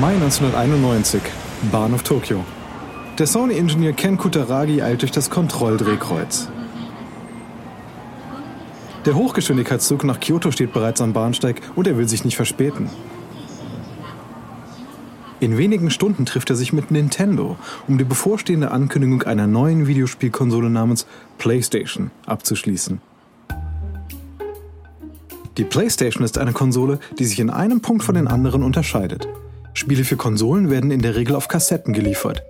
Mai 1991, Bahnhof Tokio. Der Sony-Ingenieur Ken Kutaragi eilt durch das Kontrolldrehkreuz. Der Hochgeschwindigkeitszug nach Kyoto steht bereits am Bahnsteig und er will sich nicht verspäten. In wenigen Stunden trifft er sich mit Nintendo, um die bevorstehende Ankündigung einer neuen Videospielkonsole namens PlayStation abzuschließen. Die PlayStation ist eine Konsole, die sich in einem Punkt von den anderen unterscheidet. Spiele für Konsolen werden in der Regel auf Kassetten geliefert.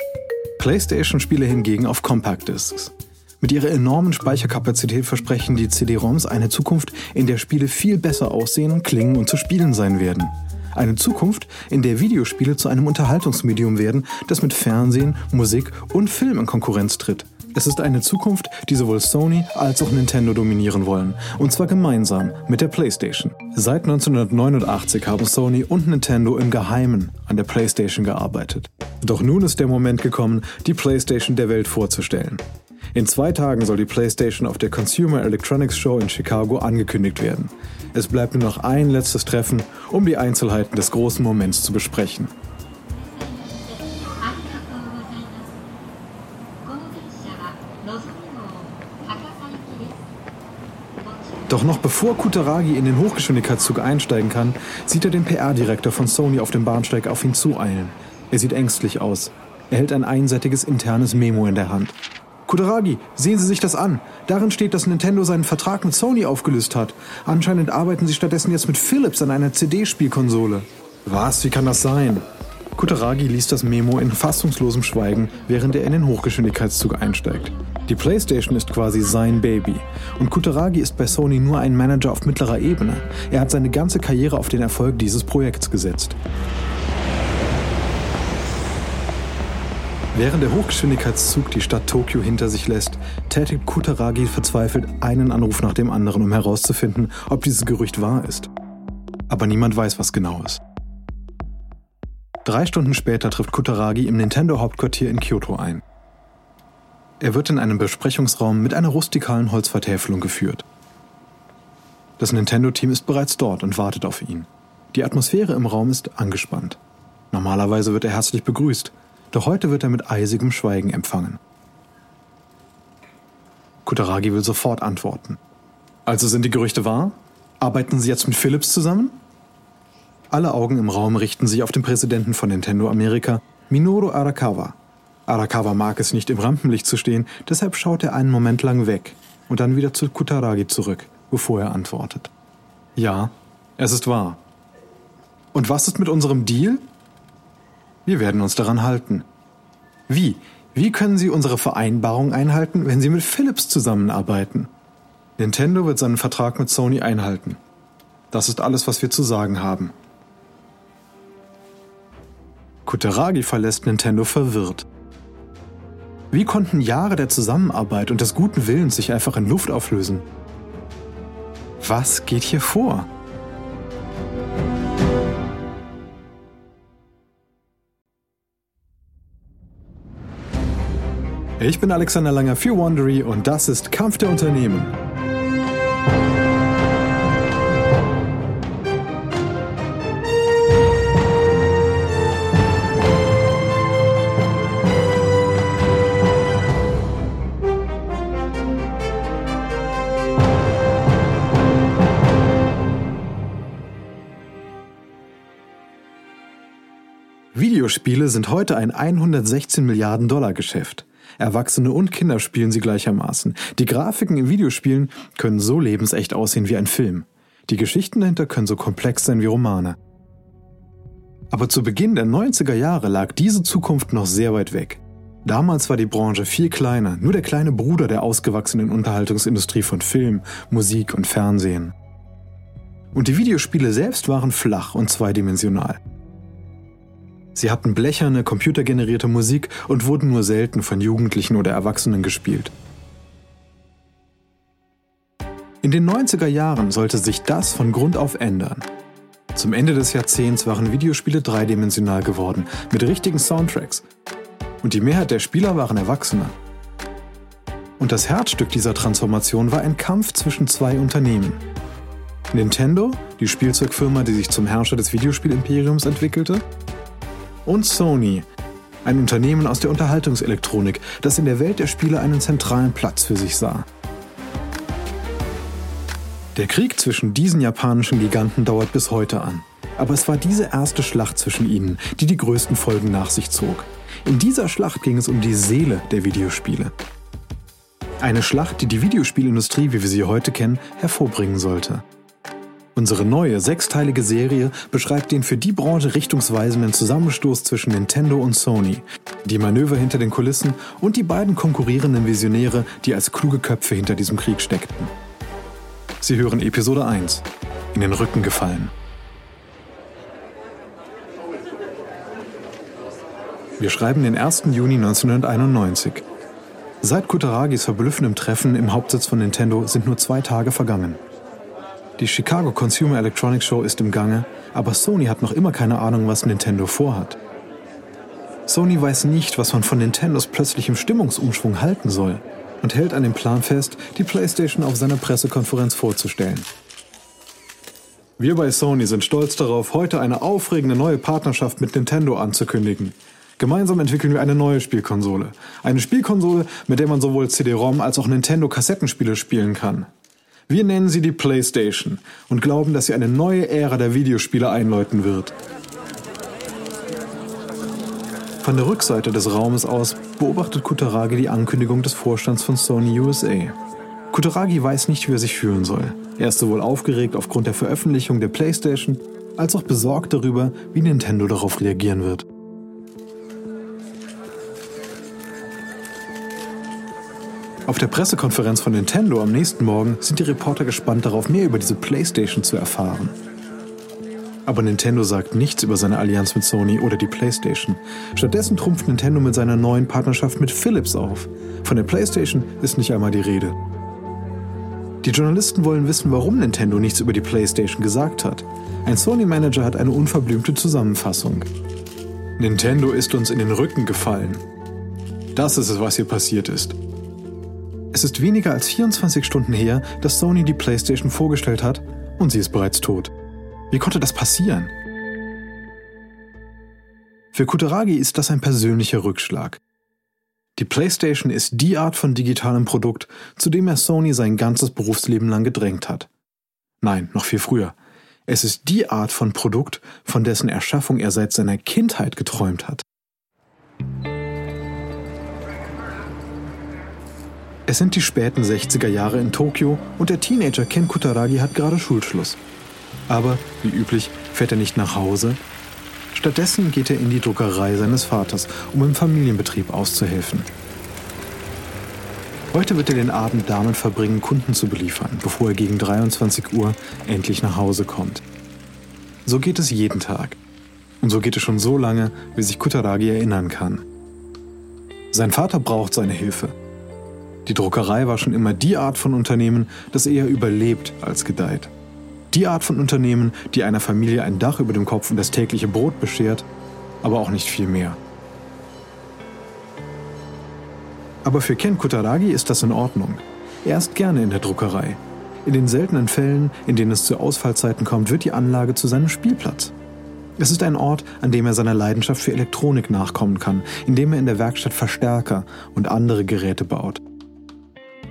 PlayStation-Spiele hingegen auf Compact Discs. Mit ihrer enormen Speicherkapazität versprechen die CD-ROMs eine Zukunft, in der Spiele viel besser aussehen, klingen und zu spielen sein werden. Eine Zukunft, in der Videospiele zu einem Unterhaltungsmedium werden, das mit Fernsehen, Musik und Film in Konkurrenz tritt. Es ist eine Zukunft, die sowohl Sony als auch Nintendo dominieren wollen. Und zwar gemeinsam mit der PlayStation. Seit 1989 haben Sony und Nintendo im Geheimen an der PlayStation gearbeitet. Doch nun ist der Moment gekommen, die PlayStation der Welt vorzustellen. In zwei Tagen soll die PlayStation auf der Consumer Electronics Show in Chicago angekündigt werden. Es bleibt nur noch ein letztes Treffen, um die Einzelheiten des großen Moments zu besprechen. Doch noch bevor Kutaragi in den Hochgeschwindigkeitszug einsteigen kann, sieht er den PR-Direktor von Sony auf dem Bahnsteig auf ihn zueilen. Er sieht ängstlich aus. Er hält ein einseitiges internes Memo in der Hand. Kutaragi, sehen Sie sich das an. Darin steht, dass Nintendo seinen Vertrag mit Sony aufgelöst hat. Anscheinend arbeiten sie stattdessen jetzt mit Philips an einer CD-Spielkonsole. Was? Wie kann das sein? Kutaragi liest das Memo in fassungslosem Schweigen, während er in den Hochgeschwindigkeitszug einsteigt. Die PlayStation ist quasi sein Baby. Und Kutaragi ist bei Sony nur ein Manager auf mittlerer Ebene. Er hat seine ganze Karriere auf den Erfolg dieses Projekts gesetzt. Während der Hochgeschwindigkeitszug die Stadt Tokio hinter sich lässt, tätigt Kutaragi verzweifelt einen Anruf nach dem anderen, um herauszufinden, ob dieses Gerücht wahr ist. Aber niemand weiß, was genau ist. Drei Stunden später trifft Kutaragi im Nintendo-Hauptquartier in Kyoto ein. Er wird in einem Besprechungsraum mit einer rustikalen Holzvertäfelung geführt. Das Nintendo-Team ist bereits dort und wartet auf ihn. Die Atmosphäre im Raum ist angespannt. Normalerweise wird er herzlich begrüßt, doch heute wird er mit eisigem Schweigen empfangen. Kutaragi will sofort antworten. Also sind die Gerüchte wahr? Arbeiten Sie jetzt mit Philips zusammen? Alle Augen im Raum richten sich auf den Präsidenten von Nintendo Amerika, Minoru Arakawa. Arakawa mag es nicht, im Rampenlicht zu stehen, deshalb schaut er einen Moment lang weg und dann wieder zu Kutaragi zurück, bevor er antwortet. Ja, es ist wahr. Und was ist mit unserem Deal? Wir werden uns daran halten. Wie? Wie können Sie unsere Vereinbarung einhalten, wenn Sie mit Philips zusammenarbeiten? Nintendo wird seinen Vertrag mit Sony einhalten. Das ist alles, was wir zu sagen haben. Kutaragi verlässt Nintendo verwirrt. Wie konnten Jahre der Zusammenarbeit und des guten Willens sich einfach in Luft auflösen? Was geht hier vor? Ich bin Alexander Langer für Wandery und das ist Kampf der Unternehmen. Videospiele sind heute ein 116 Milliarden Dollar Geschäft. Erwachsene und Kinder spielen sie gleichermaßen. Die Grafiken in Videospielen können so lebensecht aussehen wie ein Film. Die Geschichten dahinter können so komplex sein wie Romane. Aber zu Beginn der 90er Jahre lag diese Zukunft noch sehr weit weg. Damals war die Branche viel kleiner, nur der kleine Bruder der ausgewachsenen Unterhaltungsindustrie von Film, Musik und Fernsehen. Und die Videospiele selbst waren flach und zweidimensional. Sie hatten blecherne, computergenerierte Musik und wurden nur selten von Jugendlichen oder Erwachsenen gespielt. In den 90er Jahren sollte sich das von Grund auf ändern. Zum Ende des Jahrzehnts waren Videospiele dreidimensional geworden, mit richtigen Soundtracks. Und die Mehrheit der Spieler waren Erwachsene. Und das Herzstück dieser Transformation war ein Kampf zwischen zwei Unternehmen. Nintendo, die Spielzeugfirma, die sich zum Herrscher des Videospielimperiums entwickelte, und Sony, ein Unternehmen aus der Unterhaltungselektronik, das in der Welt der Spiele einen zentralen Platz für sich sah. Der Krieg zwischen diesen japanischen Giganten dauert bis heute an. Aber es war diese erste Schlacht zwischen ihnen, die die größten Folgen nach sich zog. In dieser Schlacht ging es um die Seele der Videospiele. Eine Schlacht, die die Videospielindustrie, wie wir sie heute kennen, hervorbringen sollte. Unsere neue sechsteilige Serie beschreibt den für die Branche richtungsweisenden Zusammenstoß zwischen Nintendo und Sony, die Manöver hinter den Kulissen und die beiden konkurrierenden Visionäre, die als kluge Köpfe hinter diesem Krieg steckten. Sie hören Episode 1. In den Rücken gefallen. Wir schreiben den 1. Juni 1991. Seit Kutaragis verblüffendem Treffen im Hauptsitz von Nintendo sind nur zwei Tage vergangen. Die Chicago Consumer Electronics Show ist im Gange, aber Sony hat noch immer keine Ahnung, was Nintendo vorhat. Sony weiß nicht, was man von Nintendos plötzlichem Stimmungsumschwung halten soll und hält an dem Plan fest, die PlayStation auf seiner Pressekonferenz vorzustellen. Wir bei Sony sind stolz darauf, heute eine aufregende neue Partnerschaft mit Nintendo anzukündigen. Gemeinsam entwickeln wir eine neue Spielkonsole. Eine Spielkonsole, mit der man sowohl CD-ROM als auch Nintendo-Kassettenspiele spielen kann. Wir nennen sie die PlayStation und glauben, dass sie eine neue Ära der Videospiele einläuten wird. Von der Rückseite des Raumes aus beobachtet Kutaragi die Ankündigung des Vorstands von Sony USA. Kutaragi weiß nicht, wie er sich fühlen soll. Er ist sowohl aufgeregt aufgrund der Veröffentlichung der PlayStation, als auch besorgt darüber, wie Nintendo darauf reagieren wird. Auf der Pressekonferenz von Nintendo am nächsten Morgen sind die Reporter gespannt darauf, mehr über diese PlayStation zu erfahren. Aber Nintendo sagt nichts über seine Allianz mit Sony oder die PlayStation. Stattdessen trumpft Nintendo mit seiner neuen Partnerschaft mit Philips auf. Von der PlayStation ist nicht einmal die Rede. Die Journalisten wollen wissen, warum Nintendo nichts über die PlayStation gesagt hat. Ein Sony-Manager hat eine unverblümte Zusammenfassung. Nintendo ist uns in den Rücken gefallen. Das ist es, was hier passiert ist. Es ist weniger als 24 Stunden her, dass Sony die PlayStation vorgestellt hat und sie ist bereits tot. Wie konnte das passieren? Für Kutaragi ist das ein persönlicher Rückschlag. Die PlayStation ist die Art von digitalem Produkt, zu dem er Sony sein ganzes Berufsleben lang gedrängt hat. Nein, noch viel früher. Es ist die Art von Produkt, von dessen Erschaffung er seit seiner Kindheit geträumt hat. Es sind die späten 60er Jahre in Tokio und der Teenager Ken Kutaragi hat gerade Schulschluss. Aber, wie üblich, fährt er nicht nach Hause. Stattdessen geht er in die Druckerei seines Vaters, um im Familienbetrieb auszuhelfen. Heute wird er den Abend damit verbringen, Kunden zu beliefern, bevor er gegen 23 Uhr endlich nach Hause kommt. So geht es jeden Tag. Und so geht es schon so lange, wie sich Kutaragi erinnern kann. Sein Vater braucht seine Hilfe. Die Druckerei war schon immer die Art von Unternehmen, das eher überlebt als gedeiht. Die Art von Unternehmen, die einer Familie ein Dach über dem Kopf und das tägliche Brot beschert, aber auch nicht viel mehr. Aber für Ken Kutaragi ist das in Ordnung. Er ist gerne in der Druckerei. In den seltenen Fällen, in denen es zu Ausfallzeiten kommt, wird die Anlage zu seinem Spielplatz. Es ist ein Ort, an dem er seiner Leidenschaft für Elektronik nachkommen kann, indem er in der Werkstatt Verstärker und andere Geräte baut.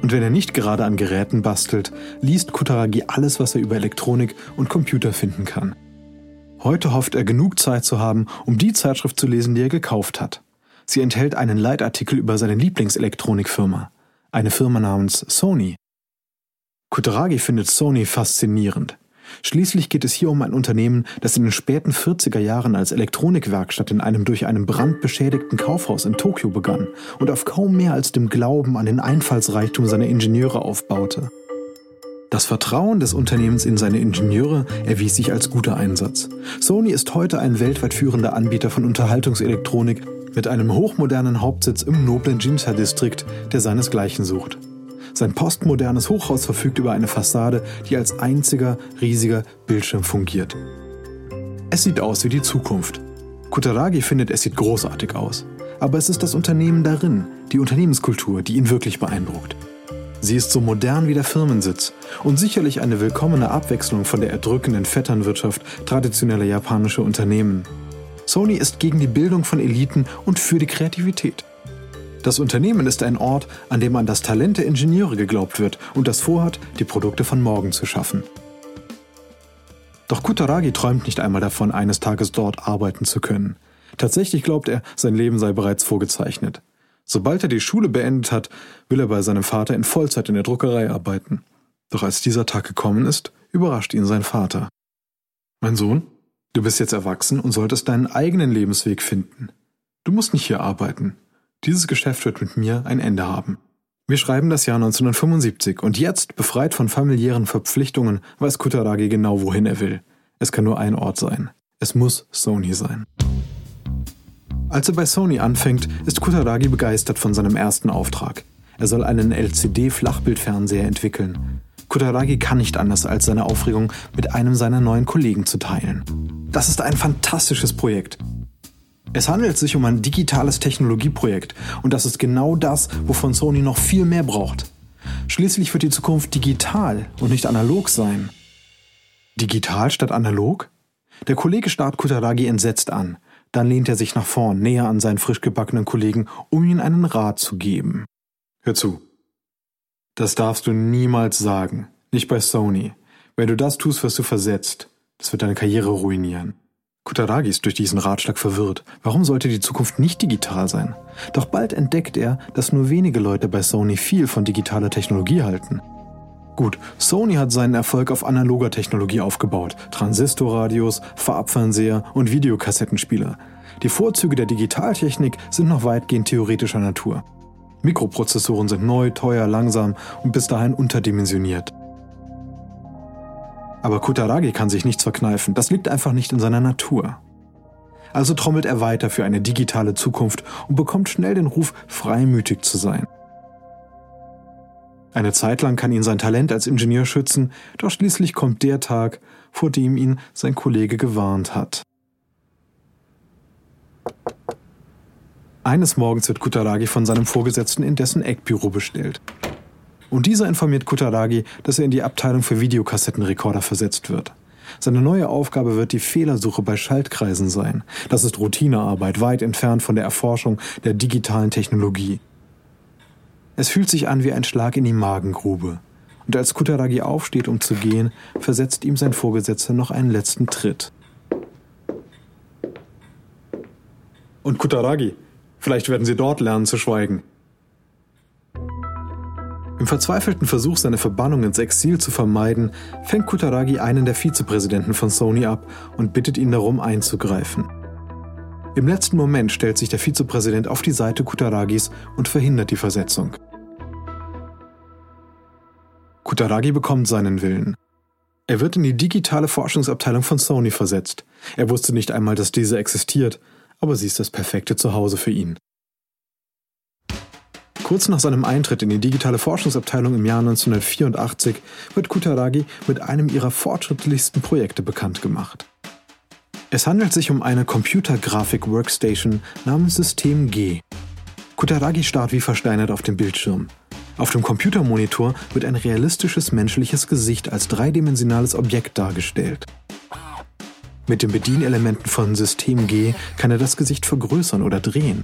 Und wenn er nicht gerade an Geräten bastelt, liest Kutaragi alles, was er über Elektronik und Computer finden kann. Heute hofft er genug Zeit zu haben, um die Zeitschrift zu lesen, die er gekauft hat. Sie enthält einen Leitartikel über seine Lieblingselektronikfirma, eine Firma namens Sony. Kutaragi findet Sony faszinierend. Schließlich geht es hier um ein Unternehmen, das in den späten 40er Jahren als Elektronikwerkstatt in einem durch einen Brand beschädigten Kaufhaus in Tokio begann und auf kaum mehr als dem Glauben an den Einfallsreichtum seiner Ingenieure aufbaute. Das Vertrauen des Unternehmens in seine Ingenieure erwies sich als guter Einsatz. Sony ist heute ein weltweit führender Anbieter von Unterhaltungselektronik mit einem hochmodernen Hauptsitz im noblen Jinta-Distrikt, der seinesgleichen sucht. Sein postmodernes Hochhaus verfügt über eine Fassade, die als einziger riesiger Bildschirm fungiert. Es sieht aus wie die Zukunft. Kutaragi findet, es sieht großartig aus. Aber es ist das Unternehmen darin, die Unternehmenskultur, die ihn wirklich beeindruckt. Sie ist so modern wie der Firmensitz und sicherlich eine willkommene Abwechslung von der erdrückenden Vetternwirtschaft traditioneller japanischer Unternehmen. Sony ist gegen die Bildung von Eliten und für die Kreativität. Das Unternehmen ist ein Ort, an dem an das Talent der Ingenieure geglaubt wird und das vorhat, die Produkte von morgen zu schaffen. Doch Kutaragi träumt nicht einmal davon, eines Tages dort arbeiten zu können. Tatsächlich glaubt er, sein Leben sei bereits vorgezeichnet. Sobald er die Schule beendet hat, will er bei seinem Vater in Vollzeit in der Druckerei arbeiten. Doch als dieser Tag gekommen ist, überrascht ihn sein Vater. Mein Sohn, du bist jetzt erwachsen und solltest deinen eigenen Lebensweg finden. Du musst nicht hier arbeiten. Dieses Geschäft wird mit mir ein Ende haben. Wir schreiben das Jahr 1975 und jetzt, befreit von familiären Verpflichtungen, weiß Kutaragi genau, wohin er will. Es kann nur ein Ort sein. Es muss Sony sein. Als er bei Sony anfängt, ist Kutaragi begeistert von seinem ersten Auftrag. Er soll einen LCD-Flachbildfernseher entwickeln. Kutaragi kann nicht anders, als seine Aufregung mit einem seiner neuen Kollegen zu teilen. Das ist ein fantastisches Projekt. Es handelt sich um ein digitales Technologieprojekt und das ist genau das, wovon Sony noch viel mehr braucht. Schließlich wird die Zukunft digital und nicht analog sein. Digital statt analog? Der Kollege starrt Kutaragi entsetzt an. Dann lehnt er sich nach vorn, näher an seinen frisch gebackenen Kollegen, um ihm einen Rat zu geben. Hör zu. Das darfst du niemals sagen. Nicht bei Sony. Wenn du das tust, wirst du versetzt. Das wird deine Karriere ruinieren. Kutaragi ist durch diesen Ratschlag verwirrt. Warum sollte die Zukunft nicht digital sein? Doch bald entdeckt er, dass nur wenige Leute bei Sony viel von digitaler Technologie halten. Gut, Sony hat seinen Erfolg auf analoger Technologie aufgebaut. Transistorradios, Farbfernseher und Videokassettenspieler. Die Vorzüge der Digitaltechnik sind noch weitgehend theoretischer Natur. Mikroprozessoren sind neu, teuer, langsam und bis dahin unterdimensioniert. Aber Kutaragi kann sich nichts verkneifen, das liegt einfach nicht in seiner Natur. Also trommelt er weiter für eine digitale Zukunft und bekommt schnell den Ruf, freimütig zu sein. Eine Zeit lang kann ihn sein Talent als Ingenieur schützen, doch schließlich kommt der Tag, vor dem ihn sein Kollege gewarnt hat. Eines Morgens wird Kutaragi von seinem Vorgesetzten in dessen Eckbüro bestellt. Und dieser informiert Kutaragi, dass er in die Abteilung für Videokassettenrekorder versetzt wird. Seine neue Aufgabe wird die Fehlersuche bei Schaltkreisen sein. Das ist Routinearbeit, weit entfernt von der Erforschung der digitalen Technologie. Es fühlt sich an wie ein Schlag in die Magengrube. Und als Kutaragi aufsteht, um zu gehen, versetzt ihm sein Vorgesetzter noch einen letzten Tritt. Und Kutaragi, vielleicht werden Sie dort lernen zu schweigen. Im verzweifelten Versuch, seine Verbannung ins Exil zu vermeiden, fängt Kutaragi einen der Vizepräsidenten von Sony ab und bittet ihn darum einzugreifen. Im letzten Moment stellt sich der Vizepräsident auf die Seite Kutaragis und verhindert die Versetzung. Kutaragi bekommt seinen Willen. Er wird in die digitale Forschungsabteilung von Sony versetzt. Er wusste nicht einmal, dass diese existiert, aber sie ist das perfekte Zuhause für ihn. Kurz nach seinem Eintritt in die digitale Forschungsabteilung im Jahr 1984 wird Kutaragi mit einem ihrer fortschrittlichsten Projekte bekannt gemacht. Es handelt sich um eine Computergrafik-Workstation namens System G. Kutaragi starrt wie versteinert auf dem Bildschirm. Auf dem Computermonitor wird ein realistisches menschliches Gesicht als dreidimensionales Objekt dargestellt. Mit den Bedienelementen von System G kann er das Gesicht vergrößern oder drehen.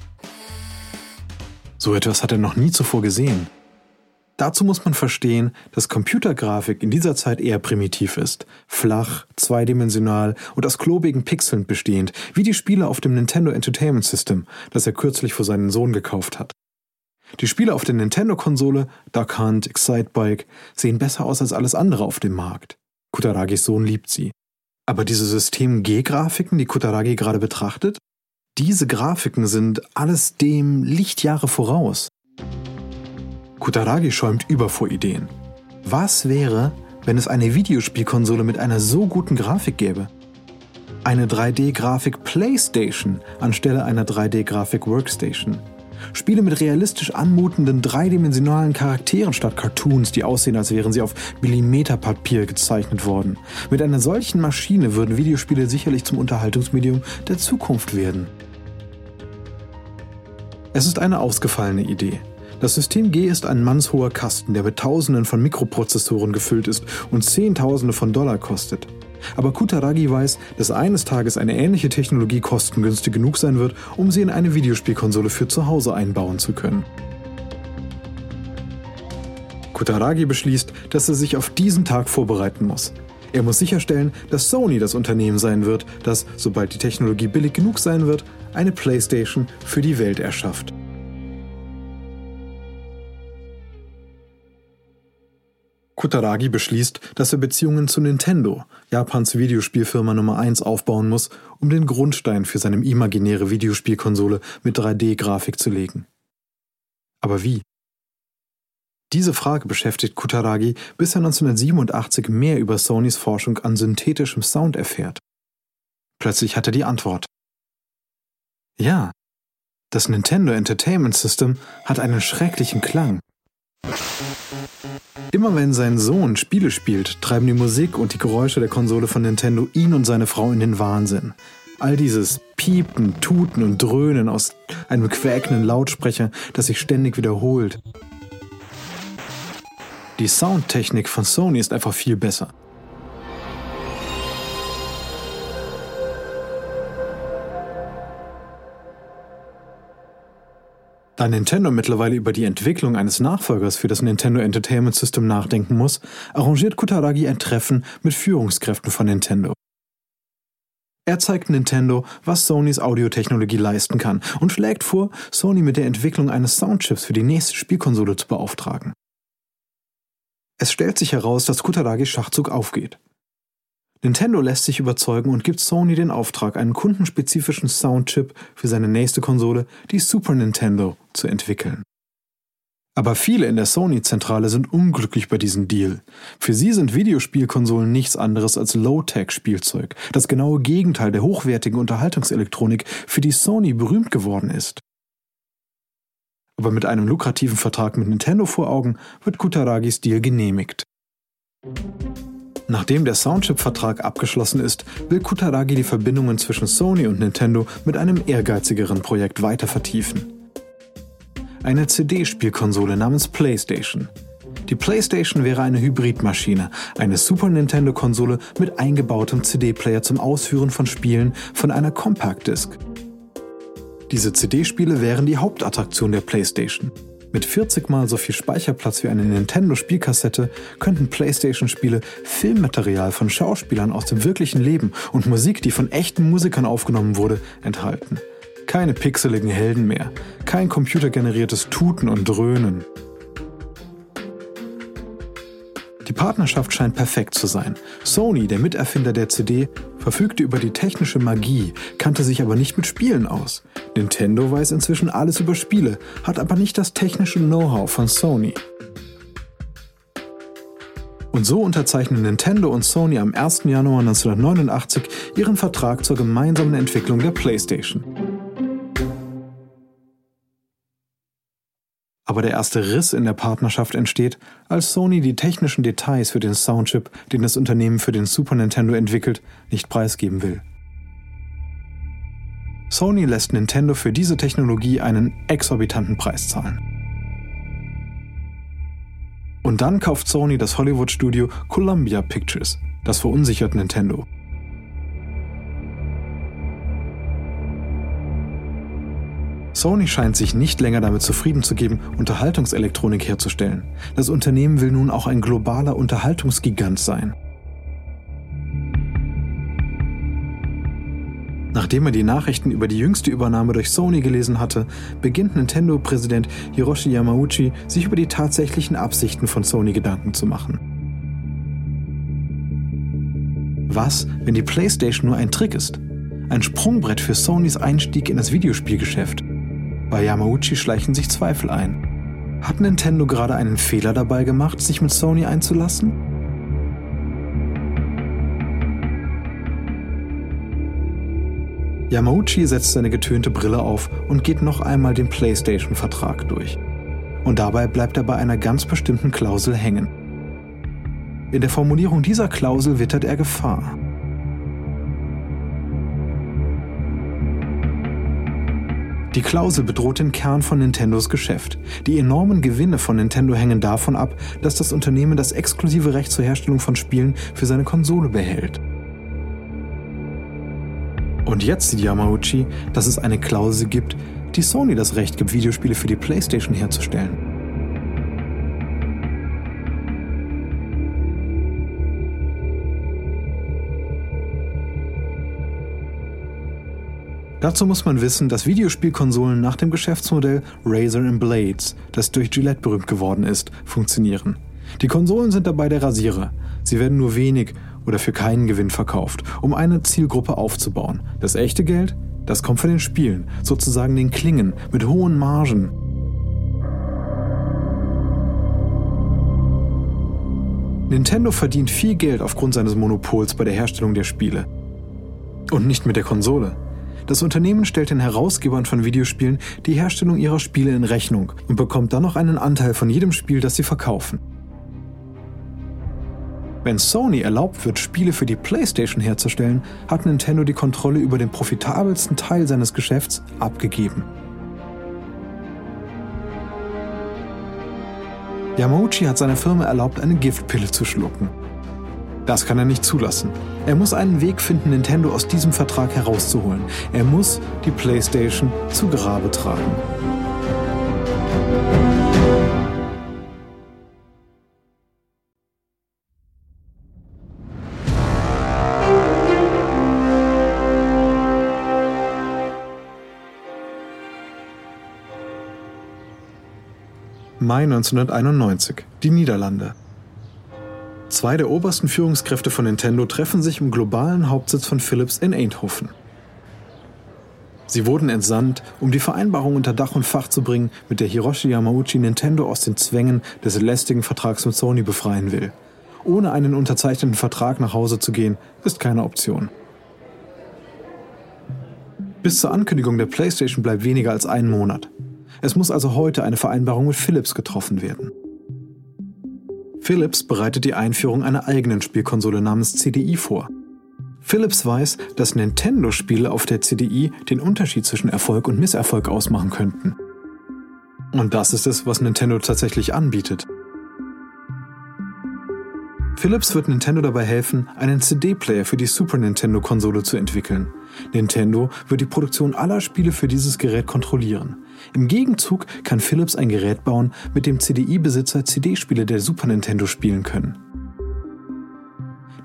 So etwas hat er noch nie zuvor gesehen. Dazu muss man verstehen, dass Computergrafik in dieser Zeit eher primitiv ist, flach, zweidimensional und aus klobigen Pixeln bestehend, wie die Spiele auf dem Nintendo Entertainment System, das er kürzlich für seinen Sohn gekauft hat. Die Spiele auf der Nintendo-Konsole, Duck Hunt, Excitebike, sehen besser aus als alles andere auf dem Markt. Kutaragis Sohn liebt sie. Aber diese System G-Grafiken, die Kutaragi gerade betrachtet, diese Grafiken sind alles dem Lichtjahre voraus. Kutaragi schäumt über vor Ideen. Was wäre, wenn es eine Videospielkonsole mit einer so guten Grafik gäbe? Eine 3D-Grafik PlayStation anstelle einer 3D-Grafik Workstation. Spiele mit realistisch anmutenden dreidimensionalen Charakteren statt Cartoons, die aussehen, als wären sie auf Millimeterpapier gezeichnet worden. Mit einer solchen Maschine würden Videospiele sicherlich zum Unterhaltungsmedium der Zukunft werden. Es ist eine ausgefallene Idee. Das System G ist ein mannshoher Kasten, der mit Tausenden von Mikroprozessoren gefüllt ist und Zehntausende von Dollar kostet. Aber Kutaragi weiß, dass eines Tages eine ähnliche Technologie kostengünstig genug sein wird, um sie in eine Videospielkonsole für zu Hause einbauen zu können. Kutaragi beschließt, dass er sich auf diesen Tag vorbereiten muss. Er muss sicherstellen, dass Sony das Unternehmen sein wird, das, sobald die Technologie billig genug sein wird, eine PlayStation für die Welt erschafft. Kutaragi beschließt, dass er Beziehungen zu Nintendo, Japans Videospielfirma Nummer 1, aufbauen muss, um den Grundstein für seine imaginäre Videospielkonsole mit 3D-Grafik zu legen. Aber wie? Diese Frage beschäftigt Kutaragi, bis er 1987 mehr über Sonys Forschung an synthetischem Sound erfährt. Plötzlich hat er die Antwort. Ja, das Nintendo Entertainment System hat einen schrecklichen Klang. Immer wenn sein Sohn Spiele spielt, treiben die Musik und die Geräusche der Konsole von Nintendo ihn und seine Frau in den Wahnsinn. All dieses Piepen, Tuten und Dröhnen aus einem quäkenden Lautsprecher, das sich ständig wiederholt. Die Soundtechnik von Sony ist einfach viel besser. Da Nintendo mittlerweile über die Entwicklung eines Nachfolgers für das Nintendo Entertainment System nachdenken muss, arrangiert Kutaragi ein Treffen mit Führungskräften von Nintendo. Er zeigt Nintendo, was Sonys Audiotechnologie leisten kann und schlägt vor, Sony mit der Entwicklung eines Soundchips für die nächste Spielkonsole zu beauftragen. Es stellt sich heraus, dass Kutaragis Schachzug aufgeht. Nintendo lässt sich überzeugen und gibt Sony den Auftrag, einen kundenspezifischen Soundchip für seine nächste Konsole, die Super Nintendo, zu entwickeln. Aber viele in der Sony-Zentrale sind unglücklich bei diesem Deal. Für sie sind Videospielkonsolen nichts anderes als Low-Tech-Spielzeug, das genaue Gegenteil der hochwertigen Unterhaltungselektronik, für die Sony berühmt geworden ist. Aber mit einem lukrativen Vertrag mit Nintendo vor Augen wird Kutaragis Deal genehmigt. Nachdem der Soundchip-Vertrag abgeschlossen ist, will Kutaragi die Verbindungen zwischen Sony und Nintendo mit einem ehrgeizigeren Projekt weiter vertiefen. Eine CD-Spielkonsole namens PlayStation. Die PlayStation wäre eine Hybridmaschine, eine Super Nintendo-Konsole mit eingebautem CD-Player zum Ausführen von Spielen von einer Compact Disc. Diese CD-Spiele wären die Hauptattraktion der PlayStation. Mit 40 mal so viel Speicherplatz wie eine Nintendo-Spielkassette könnten PlayStation-Spiele Filmmaterial von Schauspielern aus dem wirklichen Leben und Musik, die von echten Musikern aufgenommen wurde, enthalten. Keine pixeligen Helden mehr, kein computergeneriertes Tuten und Dröhnen. Die Partnerschaft scheint perfekt zu sein. Sony, der Miterfinder der CD, verfügte über die technische Magie, kannte sich aber nicht mit Spielen aus. Nintendo weiß inzwischen alles über Spiele, hat aber nicht das technische Know-how von Sony. Und so unterzeichnen Nintendo und Sony am 1. Januar 1989 ihren Vertrag zur gemeinsamen Entwicklung der PlayStation. Aber der erste Riss in der Partnerschaft entsteht, als Sony die technischen Details für den Soundchip, den das Unternehmen für den Super Nintendo entwickelt, nicht preisgeben will. Sony lässt Nintendo für diese Technologie einen exorbitanten Preis zahlen. Und dann kauft Sony das Hollywood-Studio Columbia Pictures. Das verunsichert Nintendo. Sony scheint sich nicht länger damit zufrieden zu geben, Unterhaltungselektronik herzustellen. Das Unternehmen will nun auch ein globaler Unterhaltungsgigant sein. Nachdem er die Nachrichten über die jüngste Übernahme durch Sony gelesen hatte, beginnt Nintendo-Präsident Hiroshi Yamauchi sich über die tatsächlichen Absichten von Sony Gedanken zu machen. Was, wenn die PlayStation nur ein Trick ist? Ein Sprungbrett für Sonys Einstieg in das Videospielgeschäft? Bei Yamauchi schleichen sich Zweifel ein. Hat Nintendo gerade einen Fehler dabei gemacht, sich mit Sony einzulassen? Yamauchi setzt seine getönte Brille auf und geht noch einmal den PlayStation-Vertrag durch. Und dabei bleibt er bei einer ganz bestimmten Klausel hängen. In der Formulierung dieser Klausel wittert er Gefahr. Die Klausel bedroht den Kern von Nintendos Geschäft. Die enormen Gewinne von Nintendo hängen davon ab, dass das Unternehmen das exklusive Recht zur Herstellung von Spielen für seine Konsole behält. Und jetzt sieht Yamauchi, dass es eine Klausel gibt, die Sony das Recht gibt, Videospiele für die PlayStation herzustellen. Dazu muss man wissen, dass Videospielkonsolen nach dem Geschäftsmodell Razor Blades, das durch Gillette berühmt geworden ist, funktionieren. Die Konsolen sind dabei der Rasierer. Sie werden nur wenig oder für keinen Gewinn verkauft, um eine Zielgruppe aufzubauen. Das echte Geld, das kommt von den Spielen, sozusagen den Klingen mit hohen Margen. Nintendo verdient viel Geld aufgrund seines Monopols bei der Herstellung der Spiele. Und nicht mit der Konsole. Das Unternehmen stellt den Herausgebern von Videospielen die Herstellung ihrer Spiele in Rechnung und bekommt dann noch einen Anteil von jedem Spiel, das sie verkaufen. Wenn Sony erlaubt wird, Spiele für die PlayStation herzustellen, hat Nintendo die Kontrolle über den profitabelsten Teil seines Geschäfts abgegeben. Yamauchi hat seiner Firma erlaubt, eine Giftpille zu schlucken. Das kann er nicht zulassen. Er muss einen Weg finden, Nintendo aus diesem Vertrag herauszuholen. Er muss die PlayStation zu Grabe tragen. Mai 1991, die Niederlande. Zwei der obersten Führungskräfte von Nintendo treffen sich im globalen Hauptsitz von Philips in Eindhoven. Sie wurden entsandt, um die Vereinbarung unter Dach und Fach zu bringen, mit der Hiroshi Yamauchi Nintendo aus den Zwängen des lästigen Vertrags mit Sony befreien will. Ohne einen unterzeichneten Vertrag nach Hause zu gehen, ist keine Option. Bis zur Ankündigung der PlayStation bleibt weniger als ein Monat. Es muss also heute eine Vereinbarung mit Philips getroffen werden. Philips bereitet die Einführung einer eigenen Spielkonsole namens CDI vor. Philips weiß, dass Nintendo-Spiele auf der CDI den Unterschied zwischen Erfolg und Misserfolg ausmachen könnten. Und das ist es, was Nintendo tatsächlich anbietet. Philips wird Nintendo dabei helfen, einen CD-Player für die Super Nintendo-Konsole zu entwickeln. Nintendo wird die Produktion aller Spiele für dieses Gerät kontrollieren. Im Gegenzug kann Philips ein Gerät bauen, mit dem CDI-Besitzer CD-Spiele der Super Nintendo spielen können.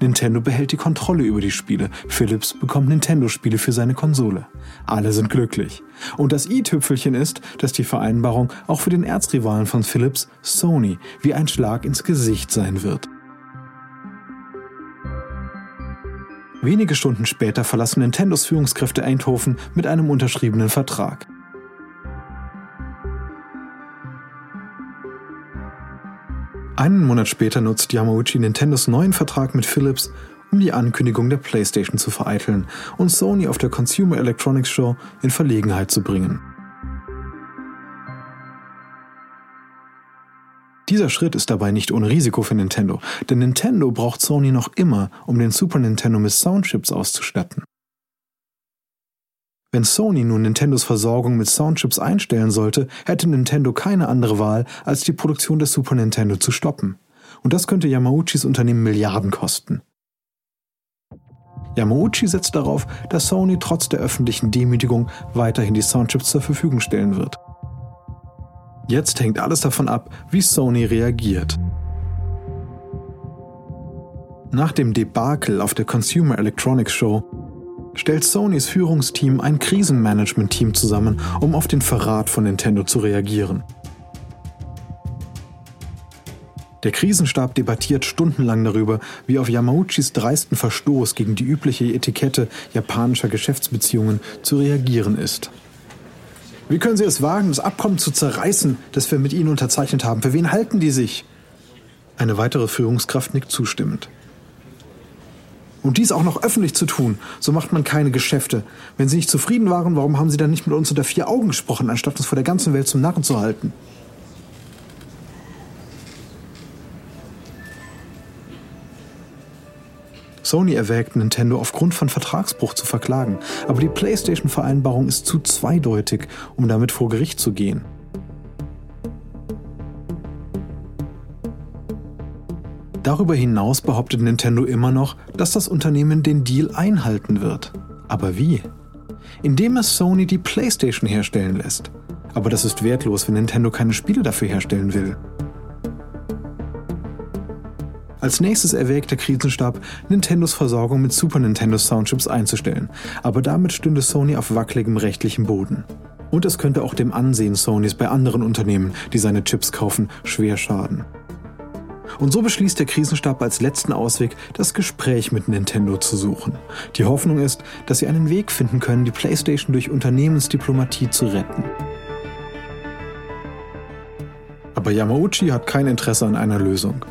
Nintendo behält die Kontrolle über die Spiele. Philips bekommt Nintendo-Spiele für seine Konsole. Alle sind glücklich. Und das i-Tüpfelchen ist, dass die Vereinbarung auch für den Erzrivalen von Philips, Sony, wie ein Schlag ins Gesicht sein wird. Wenige Stunden später verlassen Nintendos Führungskräfte Eindhoven mit einem unterschriebenen Vertrag. Einen Monat später nutzt Yamauchi Nintendos neuen Vertrag mit Philips, um die Ankündigung der PlayStation zu vereiteln und Sony auf der Consumer Electronics Show in Verlegenheit zu bringen. Dieser Schritt ist dabei nicht ohne Risiko für Nintendo, denn Nintendo braucht Sony noch immer, um den Super Nintendo mit Soundchips auszustatten. Wenn Sony nun Nintendos Versorgung mit Soundchips einstellen sollte, hätte Nintendo keine andere Wahl, als die Produktion des Super Nintendo zu stoppen. Und das könnte Yamauchis Unternehmen Milliarden kosten. Yamauchi setzt darauf, dass Sony trotz der öffentlichen Demütigung weiterhin die Soundchips zur Verfügung stellen wird. Jetzt hängt alles davon ab, wie Sony reagiert. Nach dem Debakel auf der Consumer Electronics Show stellt Sonys Führungsteam ein Krisenmanagement-Team zusammen, um auf den Verrat von Nintendo zu reagieren. Der Krisenstab debattiert stundenlang darüber, wie auf Yamauchis dreisten Verstoß gegen die übliche Etikette japanischer Geschäftsbeziehungen zu reagieren ist. Wie können Sie es wagen, das Abkommen zu zerreißen, das wir mit Ihnen unterzeichnet haben? Für wen halten die sich? Eine weitere Führungskraft nickt zustimmend. Und dies auch noch öffentlich zu tun, so macht man keine Geschäfte. Wenn Sie nicht zufrieden waren, warum haben Sie dann nicht mit uns unter vier Augen gesprochen, anstatt uns vor der ganzen Welt zum Narren zu halten? Sony erwägt, Nintendo aufgrund von Vertragsbruch zu verklagen, aber die PlayStation-Vereinbarung ist zu zweideutig, um damit vor Gericht zu gehen. Darüber hinaus behauptet Nintendo immer noch, dass das Unternehmen den Deal einhalten wird. Aber wie? Indem es Sony die PlayStation herstellen lässt. Aber das ist wertlos, wenn Nintendo keine Spiele dafür herstellen will. Als nächstes erwägt der Krisenstab, Nintendos Versorgung mit Super Nintendo Soundchips einzustellen, aber damit stünde Sony auf wackeligem rechtlichem Boden. Und es könnte auch dem Ansehen Sonys bei anderen Unternehmen, die seine Chips kaufen, schwer schaden. Und so beschließt der Krisenstab als letzten Ausweg, das Gespräch mit Nintendo zu suchen. Die Hoffnung ist, dass sie einen Weg finden können, die PlayStation durch Unternehmensdiplomatie zu retten. Aber Yamauchi hat kein Interesse an einer Lösung.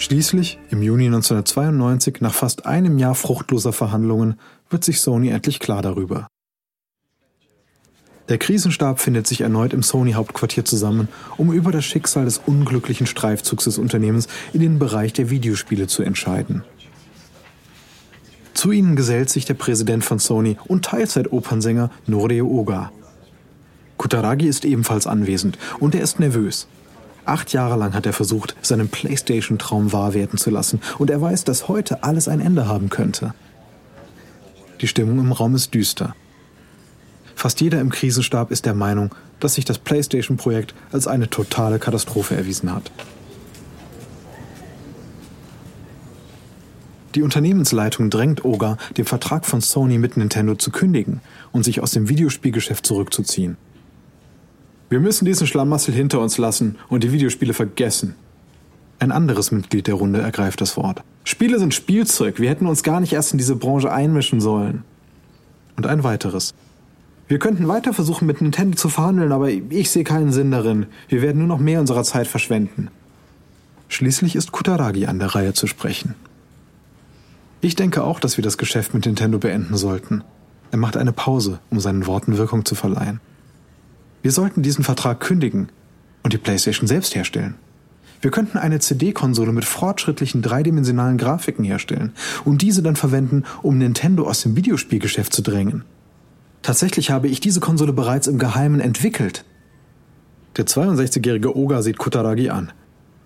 Schließlich, im Juni 1992, nach fast einem Jahr fruchtloser Verhandlungen, wird sich Sony endlich klar darüber. Der Krisenstab findet sich erneut im Sony-Hauptquartier zusammen, um über das Schicksal des unglücklichen Streifzugs des Unternehmens in den Bereich der Videospiele zu entscheiden. Zu ihnen gesellt sich der Präsident von Sony und Teilzeit-Opernsänger Norio Oga. Kutaragi ist ebenfalls anwesend und er ist nervös. Acht Jahre lang hat er versucht, seinen PlayStation-Traum wahr werden zu lassen und er weiß, dass heute alles ein Ende haben könnte. Die Stimmung im Raum ist düster. Fast jeder im Krisenstab ist der Meinung, dass sich das PlayStation-Projekt als eine totale Katastrophe erwiesen hat. Die Unternehmensleitung drängt Oga, den Vertrag von Sony mit Nintendo zu kündigen und sich aus dem Videospielgeschäft zurückzuziehen. Wir müssen diesen Schlamassel hinter uns lassen und die Videospiele vergessen. Ein anderes Mitglied der Runde ergreift das Wort. Spiele sind Spielzeug, wir hätten uns gar nicht erst in diese Branche einmischen sollen. Und ein weiteres. Wir könnten weiter versuchen, mit Nintendo zu verhandeln, aber ich sehe keinen Sinn darin. Wir werden nur noch mehr unserer Zeit verschwenden. Schließlich ist Kutaragi an der Reihe zu sprechen. Ich denke auch, dass wir das Geschäft mit Nintendo beenden sollten. Er macht eine Pause, um seinen Worten Wirkung zu verleihen. Wir sollten diesen Vertrag kündigen und die PlayStation selbst herstellen. Wir könnten eine CD-Konsole mit fortschrittlichen dreidimensionalen Grafiken herstellen und diese dann verwenden, um Nintendo aus dem Videospielgeschäft zu drängen. Tatsächlich habe ich diese Konsole bereits im Geheimen entwickelt. Der 62-jährige Oga sieht Kutaragi an.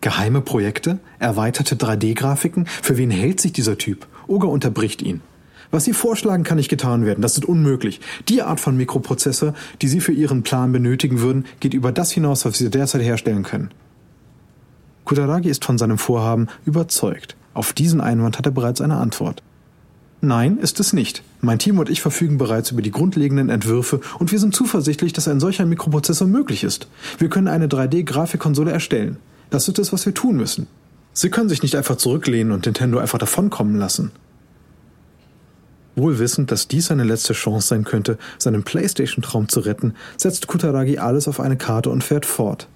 Geheime Projekte? Erweiterte 3D-Grafiken? Für wen hält sich dieser Typ? Oga unterbricht ihn. Was Sie vorschlagen, kann nicht getan werden. Das ist unmöglich. Die Art von Mikroprozessor, die Sie für Ihren Plan benötigen würden, geht über das hinaus, was Sie derzeit herstellen können. Kutaragi ist von seinem Vorhaben überzeugt. Auf diesen Einwand hat er bereits eine Antwort. Nein, ist es nicht. Mein Team und ich verfügen bereits über die grundlegenden Entwürfe und wir sind zuversichtlich, dass ein solcher Mikroprozessor möglich ist. Wir können eine 3D-Grafikkonsole erstellen. Das ist es, was wir tun müssen. Sie können sich nicht einfach zurücklehnen und Nintendo einfach davonkommen lassen. Wohl wissend, dass dies seine letzte Chance sein könnte, seinen PlayStation-Traum zu retten, setzt Kutaragi alles auf eine Karte und fährt fort.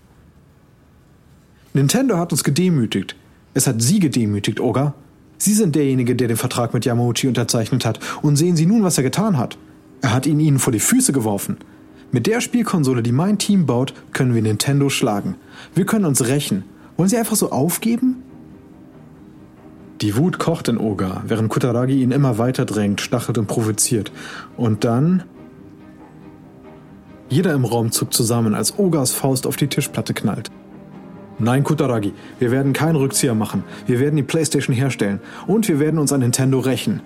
Nintendo hat uns gedemütigt. Es hat Sie gedemütigt, Oga. Sie sind derjenige, der den Vertrag mit Yamauchi unterzeichnet hat. Und sehen Sie nun, was er getan hat. Er hat ihn Ihnen vor die Füße geworfen. Mit der Spielkonsole, die mein Team baut, können wir Nintendo schlagen. Wir können uns rächen. Wollen Sie einfach so aufgeben? Die Wut kocht in Oga, während Kutaragi ihn immer weiter drängt, stachelt und provoziert. Und dann. Jeder im Raum zuckt zusammen, als Ogas Faust auf die Tischplatte knallt. Nein, Kutaragi, wir werden keinen Rückzieher machen. Wir werden die PlayStation herstellen. Und wir werden uns an Nintendo rächen.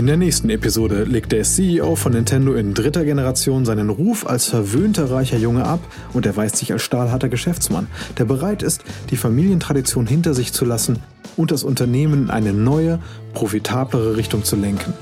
In der nächsten Episode legt der CEO von Nintendo in dritter Generation seinen Ruf als verwöhnter reicher Junge ab und erweist sich als stahlharter Geschäftsmann, der bereit ist, die Familientradition hinter sich zu lassen und das Unternehmen in eine neue, profitablere Richtung zu lenken.